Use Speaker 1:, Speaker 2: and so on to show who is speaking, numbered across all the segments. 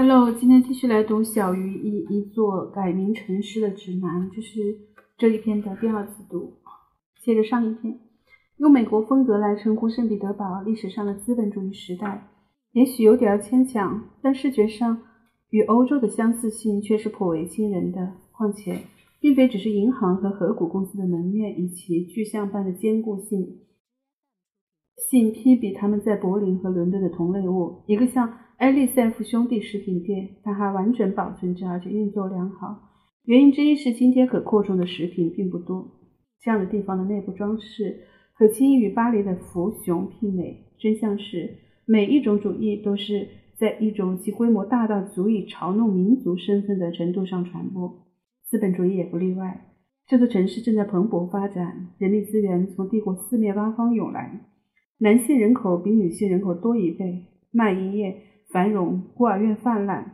Speaker 1: Hello，今天继续来读《小于一一座改名城市的指南》，这是这一篇的第二次读。接着上一篇，用美国风格来称呼圣彼得堡历史上的资本主义时代，也许有点牵强，但视觉上与欧洲的相似性却是颇为惊人的。况且，并非只是银行和河谷公司的门面以其具象般的坚固性，性批比他们在柏林和伦敦的同类物，一个像。埃利塞夫兄弟食品店，它还完整保存着，而且运作良好。原因之一是今天可扩充的食品并不多。这样的地方的内部装饰可轻易与巴黎的福熊媲美。真相是，每一种主义都是在一种其规模大到足以嘲弄民族身份的程度上传播。资本主义也不例外。这座城市正在蓬勃发展，人力资源从帝国四面八方涌来，男性人口比女性人口多一倍，卖淫业。繁荣，孤儿院泛滥，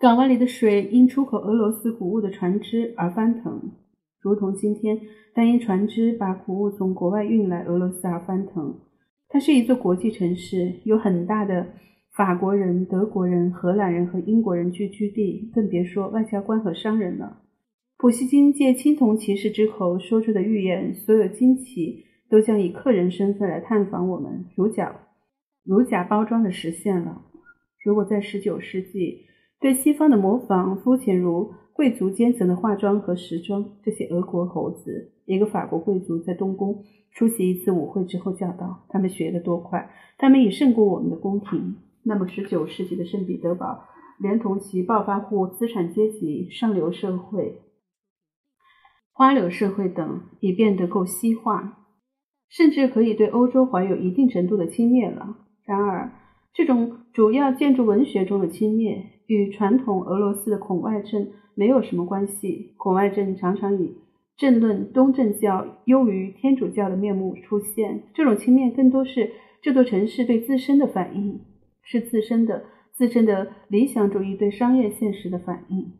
Speaker 1: 港湾里的水因出口俄罗斯谷物的船只而翻腾，如同今天单因船只把谷物从国外运来俄罗斯而翻腾。它是一座国际城市，有很大的法国人、德国人、荷兰人和英国人聚居地，更别说外交官和商人了。普希金借青铜骑士之口说出的预言，所有惊奇都将以客人身份来探访我们，如假。如假包装的实现了。如果在十九世纪对西方的模仿肤浅如贵族阶层的化妆和时装，这些俄国猴子，一个法国贵族在东宫出席一次舞会之后叫道：“他们学得多快，他们已胜过我们的宫廷。”那么，十九世纪的圣彼得堡，连同其暴发户、资产阶级、上流社会、花柳社会等，已变得够西化，甚至可以对欧洲怀有一定程度的轻蔑了。然而，这种主要建筑文学中的轻蔑与传统俄罗斯的孔外症没有什么关系。孔外症常常以政论东正教优于天主教的面目出现。这种轻蔑更多是这座城市对自身的反应，是自身的自身的理想主义对商业现实的反应，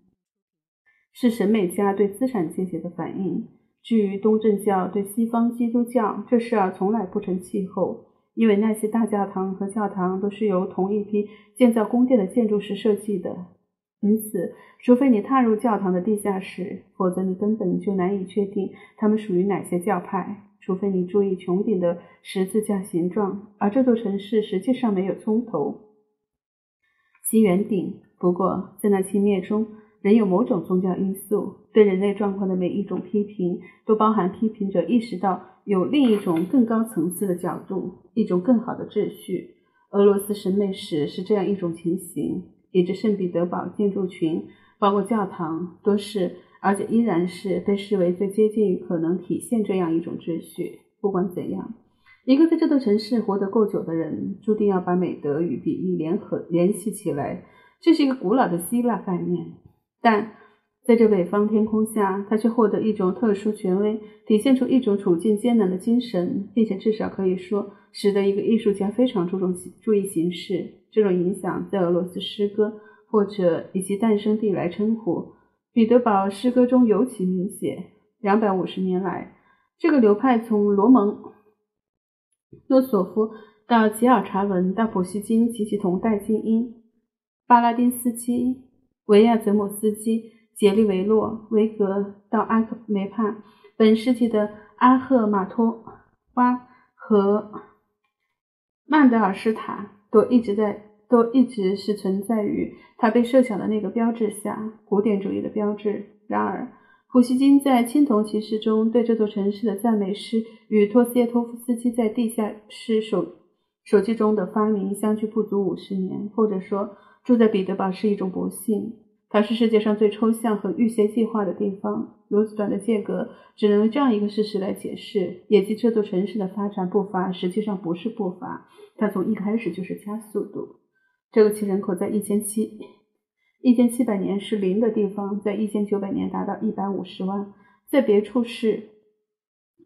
Speaker 1: 是审美家对资产阶级的反应。至于东正教对西方基督教，这事儿从来不成气候。因为那些大教堂和教堂都是由同一批建造宫殿的建筑师设计的，因此，除非你踏入教堂的地下室，否则你根本就难以确定它们属于哪些教派。除非你注意穹顶的十字架形状，而这座城市实际上没有葱头，其圆顶。不过，在那轻蔑中，仍有某种宗教因素。对人类状况的每一种批评，都包含批评者意识到。有另一种更高层次的角度，一种更好的秩序。俄罗斯审美史是这样一种情形，以致圣彼得堡建筑群，包括教堂，都是，而且依然是被视为最接近可能体现这样一种秩序。不管怎样，一个在这座城市活得够久的人，注定要把美德与比例联合联系起来。这是一个古老的希腊概念，但。在这北方天空下，他却获得一种特殊权威，体现出一种处境艰难的精神，并且至少可以说，使得一个艺术家非常注重注意形式。这种影响在俄罗斯诗歌，或者以其诞生地来称呼，彼得堡诗歌中尤其明显。两百五十年来，这个流派从罗蒙诺索夫到吉尔查文到普希金及其同代精英巴拉丁斯基、维亚泽姆斯基。杰利维洛、维格到阿克梅帕，本世纪的阿赫马托娃和曼德尔施塔都一直在，都一直是存在于他被设想的那个标志下，古典主义的标志。然而，普希金在《青铜骑士》中对这座城市的赞美诗，与托斯耶托夫斯基在《地下室手手记》中的发明相距不足五十年，或者说，住在彼得堡是一种不幸。它是世界上最抽象和预先计划的地方。如此短的间隔，只能用这样一个事实来解释：也即这座城市的发展步伐实际上不是步伐，它从一开始就是加速度。这个其人口在一千七一千七百年是零的地方，在一千九百年达到一百五十万，在别处是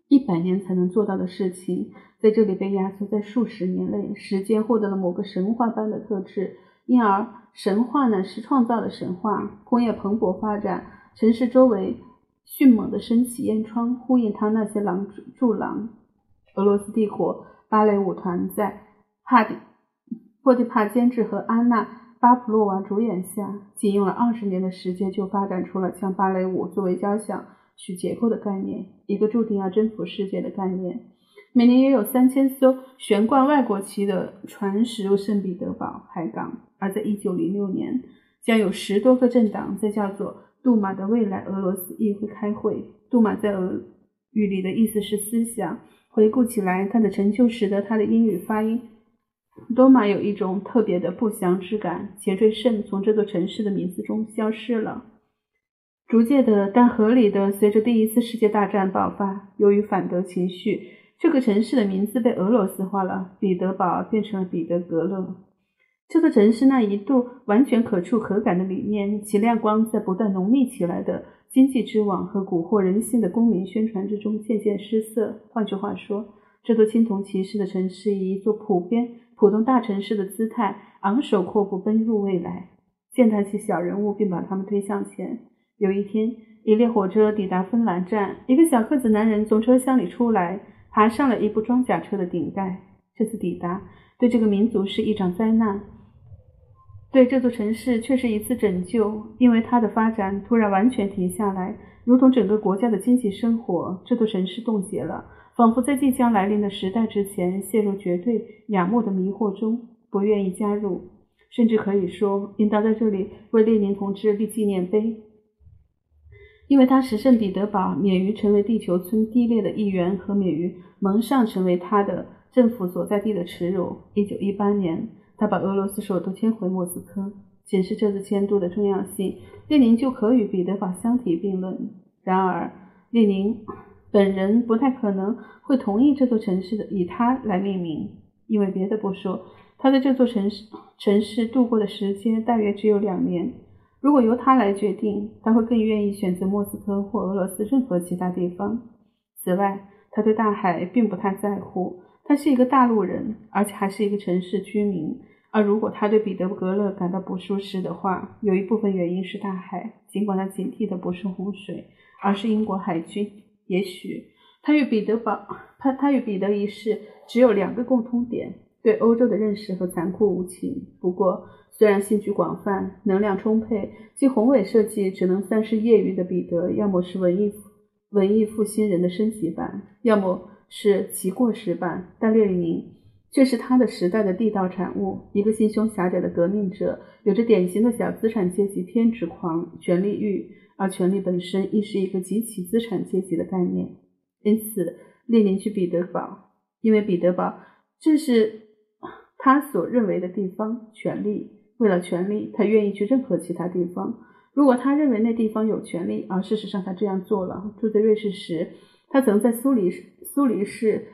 Speaker 1: 一百年才能做到的事情，在这里被压缩在数十年内，时间获得了某个神话般的特质。因而，神话呢是创造的神话。工业蓬勃发展，城市周围迅猛地升起烟囱，呼应他那些狼柱廊。俄罗斯帝国芭蕾舞团在帕迪波蒂帕监制和安娜巴甫洛娃主演下，仅用了二十年的时间就发展出了将芭蕾舞作为交响曲结构的概念，一个注定要征服世界的概念。每年也有三千艘悬挂外国旗的船驶入圣彼得堡海港，而在一九零六年，将有十多个政党在叫做杜马的未来俄罗斯议会开会。杜马在俄语里的意思是思想。回顾起来，他的成就使得他的英语发音多玛有一种特别的不祥之感。杰瑞圣从这座城市的名字中消失了。逐渐的，但合理的，随着第一次世界大战爆发，由于反德情绪，这个城市的名字被俄罗斯化了，彼得堡变成了彼得格勒。这座城市那一度完全可触可感的理念，其亮光在不断浓密起来的。经济之网和蛊惑人心的公民宣传之中渐渐失色。换句话说，这座青铜骑士的城市以一座普遍普通大城市的姿态，昂首阔步奔入未来，践踏起小人物，并把他们推向前。有一天，一列火车抵达芬兰站，一个小个子男人从车厢里出来，爬上了一部装甲车的顶盖。这次抵达对这个民族是一场灾难。对这座城市却是一次拯救，因为它的发展突然完全停下来，如同整个国家的经济生活。这座城市冻结了，仿佛在即将来临的时代之前陷入绝对仰慕的迷惑中，不愿意加入，甚至可以说应当在这里为列宁同志立纪念碑，因为他使圣彼得堡免于成为地球村低劣的一员和免于蒙上成为他的政府所在地的耻辱。一九一八年。他把俄罗斯首都迁回莫斯科，显示这次迁都的重要性，列宁就可与彼得堡相提并论。然而，列宁本人不太可能会同意这座城市的以他来命名，因为别的不说，他在这座城市城市度过的时间大约只有两年。如果由他来决定，他会更愿意选择莫斯科或俄罗斯任何其他地方。此外，他对大海并不太在乎。他是一个大陆人，而且还是一个城市居民。而如果他对彼得格勒感到不舒适的话，有一部分原因是大海，尽管他警惕的不是洪水，而是英国海军。也许他与彼得堡，他他与彼得一世只有两个共通点：对欧洲的认识和残酷无情。不过，虽然兴趣广泛、能量充沛，其宏伟设计只能算是业余的彼得，要么是文艺文艺复兴人的升级版，要么是其过时版。但列宁。却是他的时代的地道产物，一个心胸狭窄的革命者，有着典型的小资产阶级偏执狂、权力欲，而权力本身亦是一个极其资产阶级的概念。因此，列宁去彼得堡，因为彼得堡正是 他所认为的地方。权力，为了权力，他愿意去任何其他地方。如果他认为那地方有权利，而事实上他这样做了。住在瑞士时，他曾在苏黎苏黎世。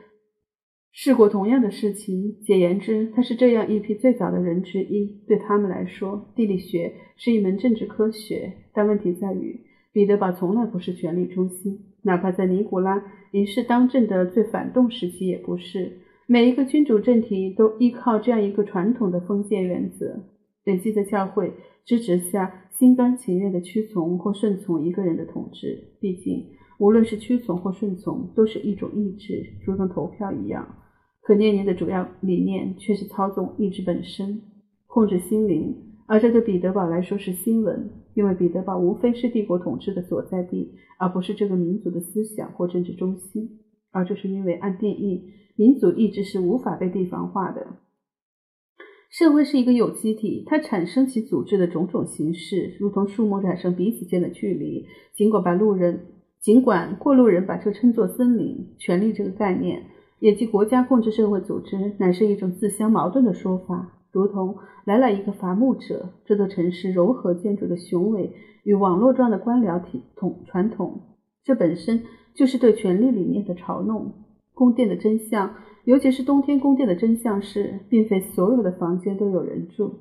Speaker 1: 试过同样的事情。简言之，他是这样一批最早的人之一。对他们来说，地理学是一门政治科学。但问题在于，彼得堡从来不是权力中心，哪怕在尼古拉一世当政的最反动时期也不是。每一个君主政体都依靠这样一个传统的封建原则：累积的教会支持下，心甘情愿地屈从或顺从一个人的统治。毕竟。无论是屈从或顺从，都是一种意志，如同投票一样。可列宁的主要理念却是操纵意志本身，控制心灵，而这对彼得堡来说是新闻，因为彼得堡无非是帝国统治的所在地，而不是这个民族的思想或政治中心。而这是因为按定义，民族意志是无法被地方化的。社会是一个有机体，它产生其组织的种种形式，如同树木产生彼此间的距离，尽管把路人。尽管过路人把这称作森林，权力这个概念，也即国家控制社会组织，乃是一种自相矛盾的说法。如同来了一个伐木者，这座城市柔和建筑的雄伟与网络状的官僚体统传统，这本身就是对权力理念的嘲弄。宫殿的真相，尤其是冬天宫殿的真相是，并非所有的房间都有人住。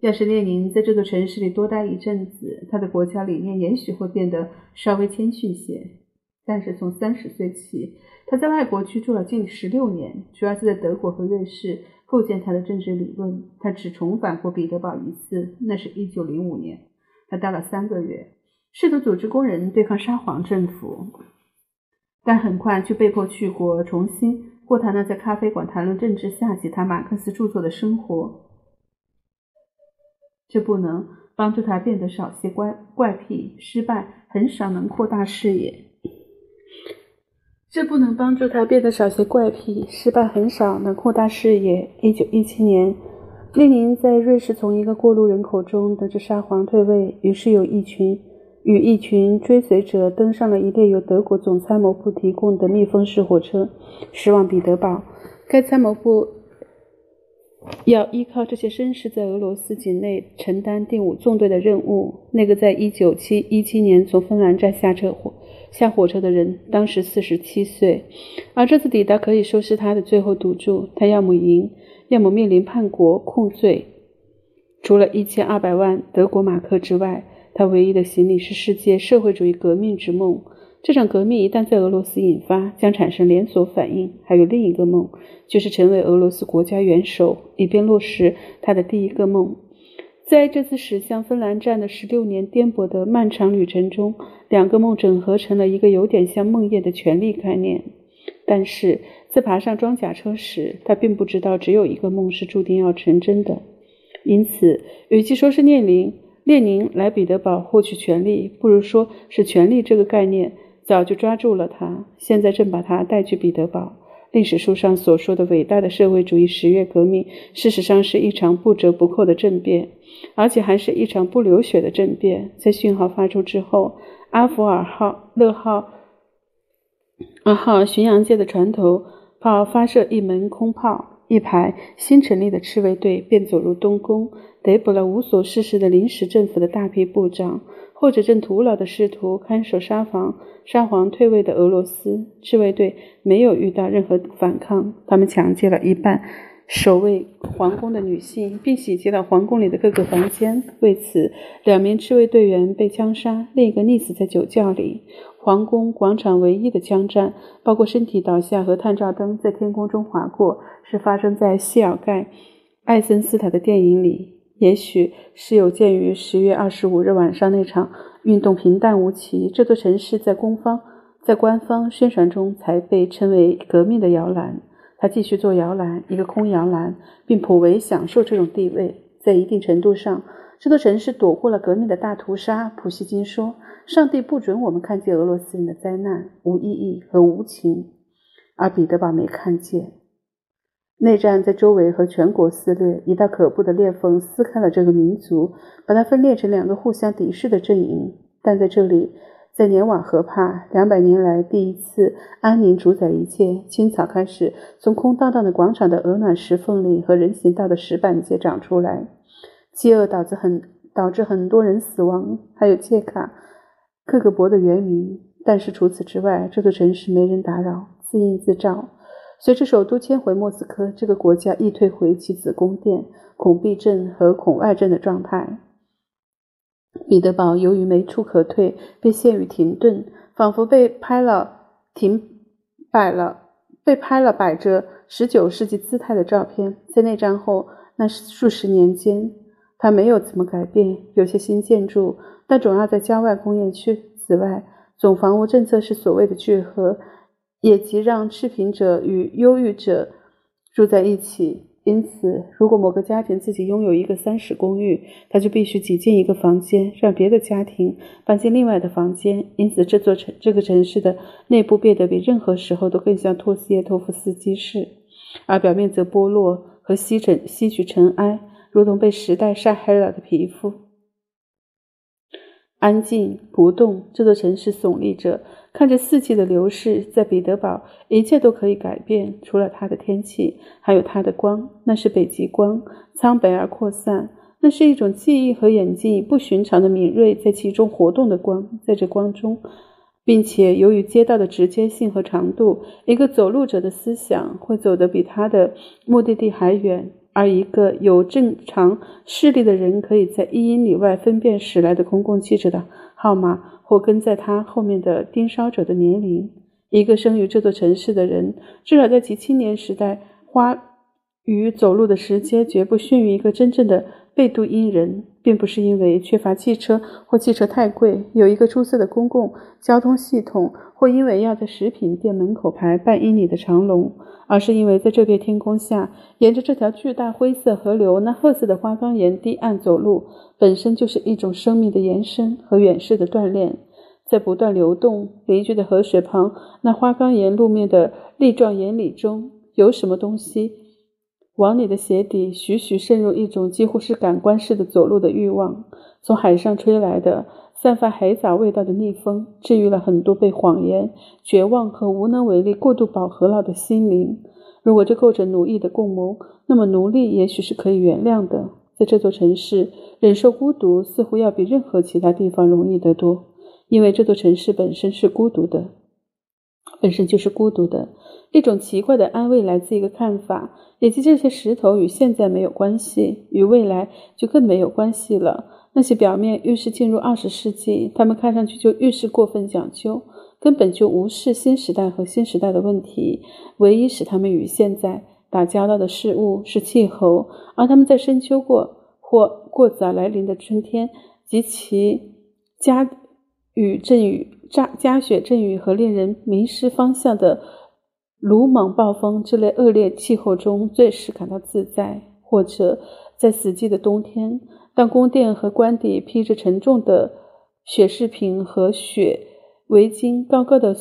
Speaker 1: 要是列宁在这座城市里多待一阵子，他的国家理念也许会变得稍微谦逊些。但是从三十岁起，他在外国居住了近十六年，主要是在德国和瑞士构建他的政治理论。他只重返过彼得堡一次，那是一九零五年，他待了三个月，试图组织工人对抗沙皇政府，但很快就被迫去国，重新过他那在咖啡馆谈论政治、下几他马克思著作的生活。这不能帮助他变得少些怪怪癖，失败很少能扩大视野。这不能帮助他变得少些怪癖，失败很少能扩大视野。一九一七年，列宁在瑞士从一个过路人口中得知沙皇退位，于是有一群与一群追随者登上了一列由德国总参谋部提供的密封式火车，驶往彼得堡。该参谋部要依靠这些绅士在俄罗斯境内承担第五纵队的任务。那个在一九七一七年从芬兰站下车火。下火车的人当时四十七岁，而这次抵达可以说是他的最后赌注。他要么赢，要么面临叛国控罪。除了一千二百万德国马克之外，他唯一的行李是世界社会主义革命之梦。这场革命一旦在俄罗斯引发，将产生连锁反应。还有另一个梦，就是成为俄罗斯国家元首，以便落实他的第一个梦。在这次驶向芬兰站的十六年颠簸的漫长旅程中，两个梦整合成了一个有点像梦魇的权力概念。但是在爬上装甲车时，他并不知道只有一个梦是注定要成真的。因此，与其说是列宁列宁来彼得堡获取权力，不如说是权力这个概念早就抓住了他，现在正把他带去彼得堡。历史书上所说的伟大的社会主义十月革命，事实上是一场不折不扣的政变，而且还是一场不流血的政变。在讯号发出之后，阿弗尔号、勒号、二号巡洋舰的船头炮发射一门空炮，一排新成立的赤卫队便走入东宫，逮捕了无所事事的临时政府的大批部长。或者正徒劳地试图看守沙皇沙皇退位的俄罗斯赤卫队没有遇到任何反抗，他们抢劫了一半守卫皇宫的女性，并洗劫了皇宫里的各个房间。为此，两名赤卫队员被枪杀，另一个溺死在酒窖里。皇宫广场唯一的枪战，包括身体倒下和探照灯在天空中划过，是发生在谢尔盖·艾森斯坦的电影里。也许是有鉴于十月二十五日晚上那场运动平淡无奇，这座城市在官方在官方宣传中才被称为革命的摇篮。他继续做摇篮，一个空摇篮，并颇为享受这种地位。在一定程度上，这座城市躲过了革命的大屠杀。普希金说：“上帝不准我们看见俄罗斯人的灾难、无意义和无情。”而彼得堡没看见。内战在周围和全国肆虐，一道可怖的裂缝撕开了这个民族，把它分裂成两个互相敌视的阵营。但在这里，在年瓦河畔，两百年来第一次安宁主宰一切，青草开始从空荡荡的广场的鹅卵石缝里和人行道的石板街长出来。饥饿导致很导致很多人死亡，还有切卡克格勃的原名。但是除此之外，这座城市没人打扰，自应自照。随着首都迁回莫斯科，这个国家亦退回其子宫殿、孔壁镇和孔外镇的状态。彼得堡由于没处可退，被陷于停顿，仿佛被拍了停摆了，被拍了摆着十九世纪姿态的照片。在内战后那数十年间，它没有怎么改变，有些新建筑，但总要在郊外工业区。此外，总房屋政策是所谓的聚合。也即让赤贫者与忧郁者住在一起。因此，如果某个家庭自己拥有一个三室公寓，他就必须挤进一个房间，让别的家庭搬进另外的房间。因此，这座城这个城市的内部变得比任何时候都更像托斯耶托夫斯基式，而表面则剥落和吸尘吸取尘埃，如同被时代晒黑了的皮肤。安静不动，这座城市耸立着，看着四季的流逝。在彼得堡，一切都可以改变，除了它的天气，还有它的光。那是北极光，苍白而扩散。那是一种记忆和眼睛不寻常的敏锐在其中活动的光。在这光中，并且由于街道的直接性和长度，一个走路者的思想会走得比他的目的地还远。而一个有正常视力的人，可以在一英里外分辨驶来的公共汽车的号码，或跟在他后面的盯梢者的年龄。一个生于这座城市的人，至少在其青年时代花与走路的时间绝不逊于一个真正的贝都因人，并不是因为缺乏汽车或汽车太贵，有一个出色的公共交通系统，或因为要在食品店门口排半英里的长龙，而是因为在这片天空下，沿着这条巨大灰色河流那褐色的花岗岩堤岸走路，本身就是一种生命的延伸和远视的锻炼。在不断流动、邻居的河水旁那花岗岩路面的粒状岩里中，有什么东西？往你的鞋底徐徐渗入一种几乎是感官式的走路的欲望。从海上吹来的、散发海藻味道的逆风，治愈了很多被谎言、绝望和无能为力过度饱和了的心灵。如果这构成奴役的共谋，那么奴隶也许是可以原谅的。在这座城市，忍受孤独似乎要比任何其他地方容易得多，因为这座城市本身是孤独的，本身就是孤独的。一种奇怪的安慰来自一个看法，以及这些石头与现在没有关系，与未来就更没有关系了。那些表面越是进入二十世纪，他们看上去就越是过分讲究，根本就无视新时代和新时代的问题。唯一使他们与现在打交道的事物是气候，而他们在深秋过或过早来临的春天及其加雨阵雨、加加雪阵雨和令人迷失方向的。鲁莽暴风这类恶劣气候中最是感到自在，或者在死寂的冬天，当宫殿和官邸披着沉重的雪饰品和雪围巾，高高的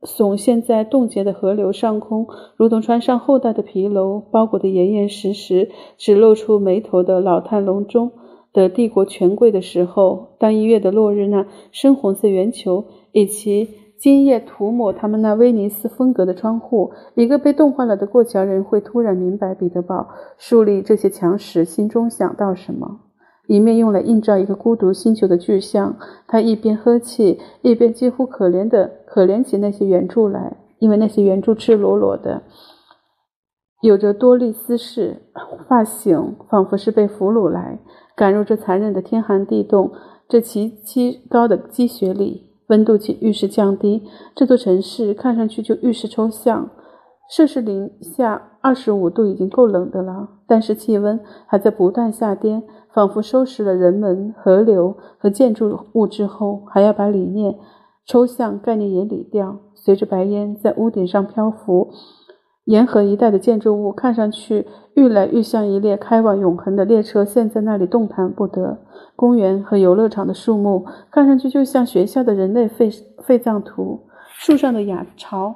Speaker 1: 耸现在冻结的河流上空，如同穿上厚大的皮褛，包裹得严严实实，只露出眉头的老态龙钟的帝国权贵的时候，当一月的落日那深红色圆球以及。今夜涂抹他们那威尼斯风格的窗户，一个被冻坏了的过桥人会突然明白彼得堡树立这些墙时心中想到什么。一面用来映照一个孤独星球的巨像，他一边呵气，一边几乎可怜的可怜起那些圆柱来，因为那些圆柱赤裸裸的，有着多丽丝式发型，仿佛是被俘虏来赶入这残忍的天寒地冻、这极其高的积雪里。温度却愈是降低，这座城市看上去就愈是抽象。摄氏零下二十五度已经够冷的了，但是气温还在不断下跌，仿佛收拾了人们、河流和建筑物之后，还要把理念、抽象概念也理掉。随着白烟在屋顶上漂浮。沿河一带的建筑物看上去愈来愈像一列开往永恒的列车，陷在那里动弹不得。公园和游乐场的树木看上去就像学校的人类废废葬图，树上的雅巢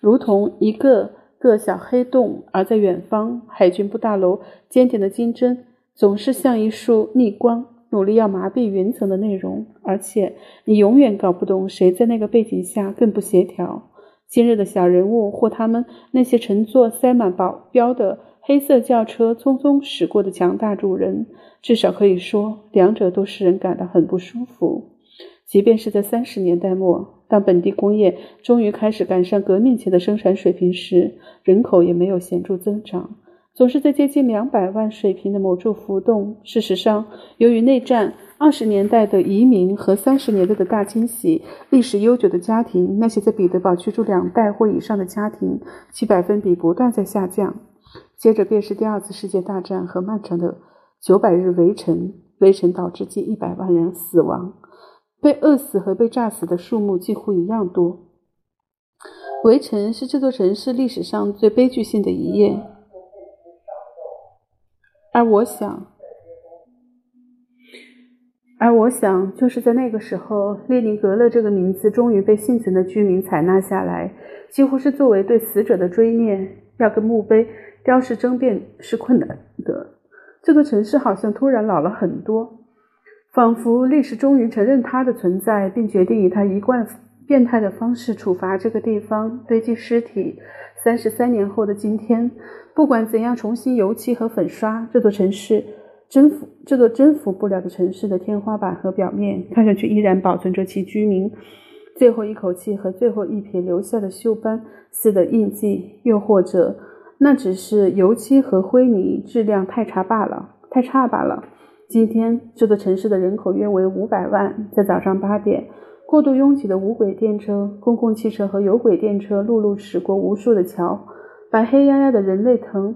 Speaker 1: 如同一个个小黑洞。而在远方，海军部大楼尖顶的金针总是像一束逆光，努力要麻痹云层的内容。而且，你永远搞不懂谁在那个背景下更不协调。今日的小人物，或他们那些乘坐塞满保镖的黑色轿车匆匆驶过的强大主人，至少可以说，两者都使人感到很不舒服。即便是在三十年代末，当本地工业终于开始赶上革命前的生产水平时，人口也没有显著增长，总是在接近两百万水平的某处浮动。事实上，由于内战。二十年代的移民和三十年代的大清洗，历史悠久的家庭，那些在彼得堡居住两代或以上的家庭，其百分比不断在下降。接着便是第二次世界大战和漫长的九百日围城，围城导致近一百万人死亡，被饿死和被炸死的数目几乎一样多。围城是这座城市历史上最悲剧性的一页，而我想。而我想，就是在那个时候，列宁格勒这个名字终于被幸存的居民采纳下来，几乎是作为对死者的追念。要跟墓碑雕饰争辩是困难的。这个城市好像突然老了很多，仿佛历史终于承认它的存在，并决定以它一贯变态的方式处罚这个地方，堆积尸体。三十三年后的今天，不管怎样重新油漆和粉刷，这座城市。征服这座征服不了的城市的天花板和表面，看上去依然保存着其居民最后一口气和最后一撇留下的锈斑似的印记，又或者那只是油漆和灰泥质量太差罢了，太差罢了。今天这座城市的人口约为五百万，在早上八点，过度拥挤的无轨电车、公共汽车和有轨电车陆路驶过无数的桥，把黑压压的人类藤。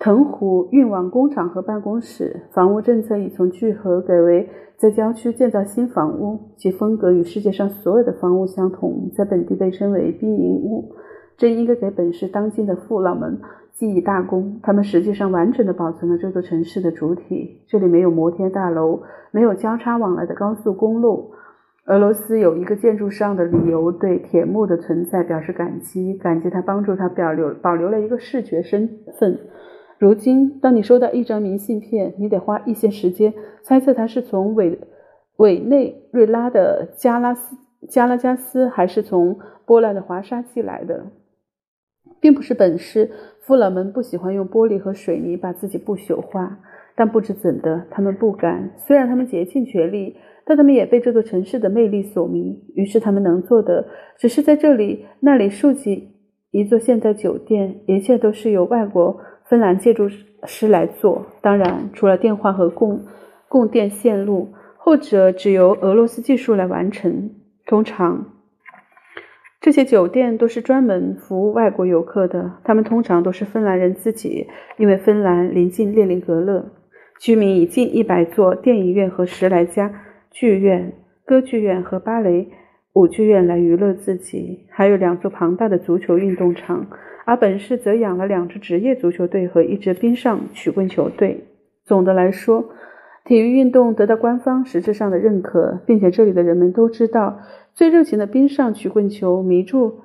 Speaker 1: 藤壶运往工厂和办公室。房屋政策已从聚合改为在郊区建造新房屋，其风格与世界上所有的房屋相同，在本地被称为兵营屋。这应该给本市当今的父老们记一大功。他们实际上完整的保存了这座城市的主体。这里没有摩天大楼，没有交叉往来的高速公路。俄罗斯有一个建筑上的理由对铁幕的存在表示感激，感激他帮助他保留保留了一个视觉身份。如今，当你收到一张明信片，你得花一些时间猜测它是从委委内瑞拉的加拉斯加拉加斯，还是从波兰的华沙寄来的。并不是本市父老们不喜欢用玻璃和水泥把自己不朽化，但不知怎的，他们不敢。虽然他们竭尽全力，但他们也被这座城市的魅力所迷。于是他们能做的，只是在这里那里竖起一座现代酒店。一切都是由外国芬兰建筑师来做，当然，除了电话和供供电线路，后者只由俄罗斯技术来完成。通常。这些酒店都是专门服务外国游客的，他们通常都是芬兰人自己，因为芬兰临近列宁格勒，居民以近一百座电影院和十来家剧院、歌剧院和芭蕾舞剧院来娱乐自己，还有两座庞大的足球运动场，而本市则养了两支职业足球队和一支冰上曲棍球队。总的来说，体育运动得到官方实质上的认可，并且这里的人们都知道。最热情的冰上曲棍球迷住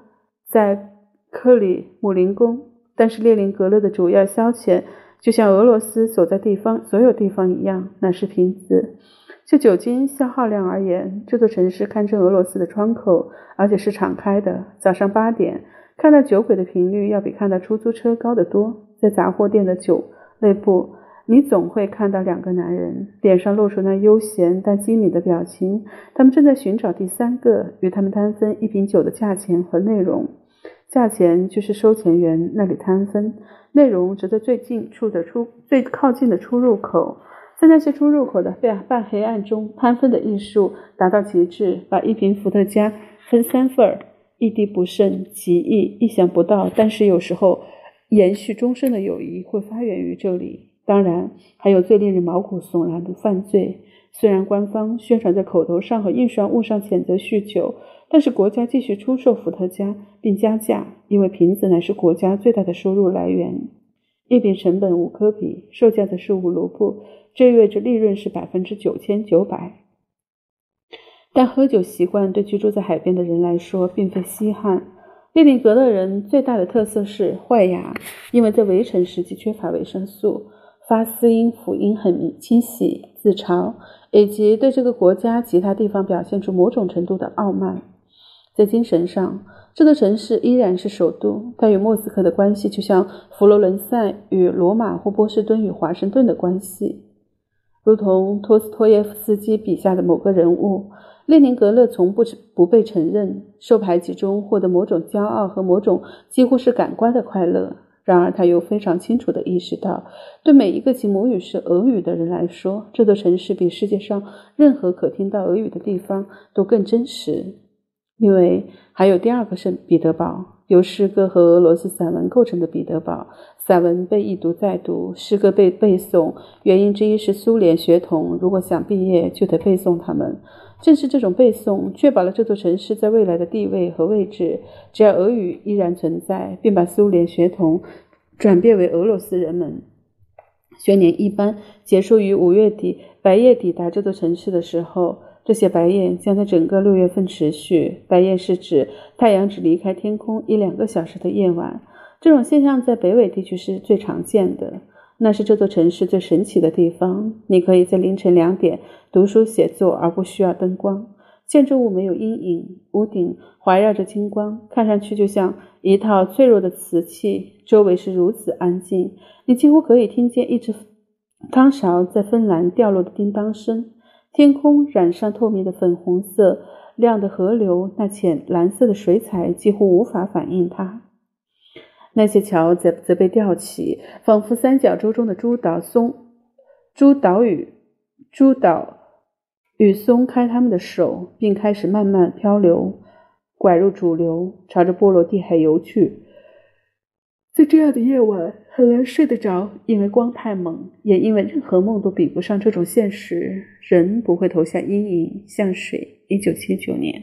Speaker 1: 在克里姆林宫，但是列宁格勒的主要消遣就像俄罗斯所在地方所有地方一样，那是瓶子。就酒精消耗量而言，这座城市堪称俄罗斯的窗口，而且是敞开的。早上八点，看到酒鬼的频率要比看到出租车高得多。在杂货店的酒内部。你总会看到两个男人脸上露出那悠闲但机敏的表情，他们正在寻找第三个与他们摊分一瓶酒的价钱和内容。价钱就是收钱员那里摊分，内容则在最近处的出最靠近的出入口。在那些出入口的半半黑暗中，摊分的艺术达到极致，把一瓶伏特加分三份儿，一滴不剩，极易，意想不到。但是有时候，延续终身的友谊会发源于这里。当然，还有最令人毛骨悚然的犯罪。虽然官方宣传在口头上和印刷物上谴责酗酒，但是国家继续出售伏特加并加价，因为瓶子乃是国家最大的收入来源。一瓶成本五科比，售价则是五卢布，这意味着利润是百分之九千九百。但喝酒习惯对居住在海边的人来说并非稀罕。列宁格勒人最大的特色是坏牙，因为在围城时期缺乏维生素。发嘶音、辅音很清晰，自嘲，以及对这个国家其他地方表现出某种程度的傲慢。在精神上，这座城市依然是首都。它与莫斯科的关系，就像佛罗伦萨与罗马或波士顿与华盛顿的关系。如同托斯托耶夫斯基笔下的某个人物，列宁格勒从不不被承认，受排挤中获得某种骄傲和某种几乎是感官的快乐。然而，他又非常清楚地意识到，对每一个其母语是俄语的人来说，这座城市比世界上任何可听到俄语的地方都更真实。因为还有第二个圣彼得堡，由诗歌和俄罗斯散文构成的彼得堡，散文被一读再读，诗歌被背诵。原因之一是苏联学童如果想毕业，就得背诵他们。正是这种背诵，确保了这座城市在未来的地位和位置。只要俄语依然存在，并把苏联学童转变为俄罗斯人们。学年一般结束于五月底，白夜抵达这座城市的时候，这些白夜将在整个六月份持续。白夜是指太阳只离开天空一两个小时的夜晚。这种现象在北纬地区是最常见的。那是这座城市最神奇的地方。你可以在凌晨两点读书写作，而不需要灯光。建筑物没有阴影，屋顶环绕着金光，看上去就像一套脆弱的瓷器。周围是如此安静，你几乎可以听见一只汤勺在芬兰掉落的叮当声。天空染上透明的粉红色，亮的河流那浅蓝色的水彩几乎无法反映它。那些桥则则被吊起，仿佛三角洲中的诸岛松，诸岛屿，诸岛屿松开他们的手，并开始慢慢漂流，拐入主流，朝着波罗的海游去。在这样的夜晚很难睡得着，因为光太猛，也因为任何梦都比不上这种现实。人不会投下阴影，像水。一九七九年。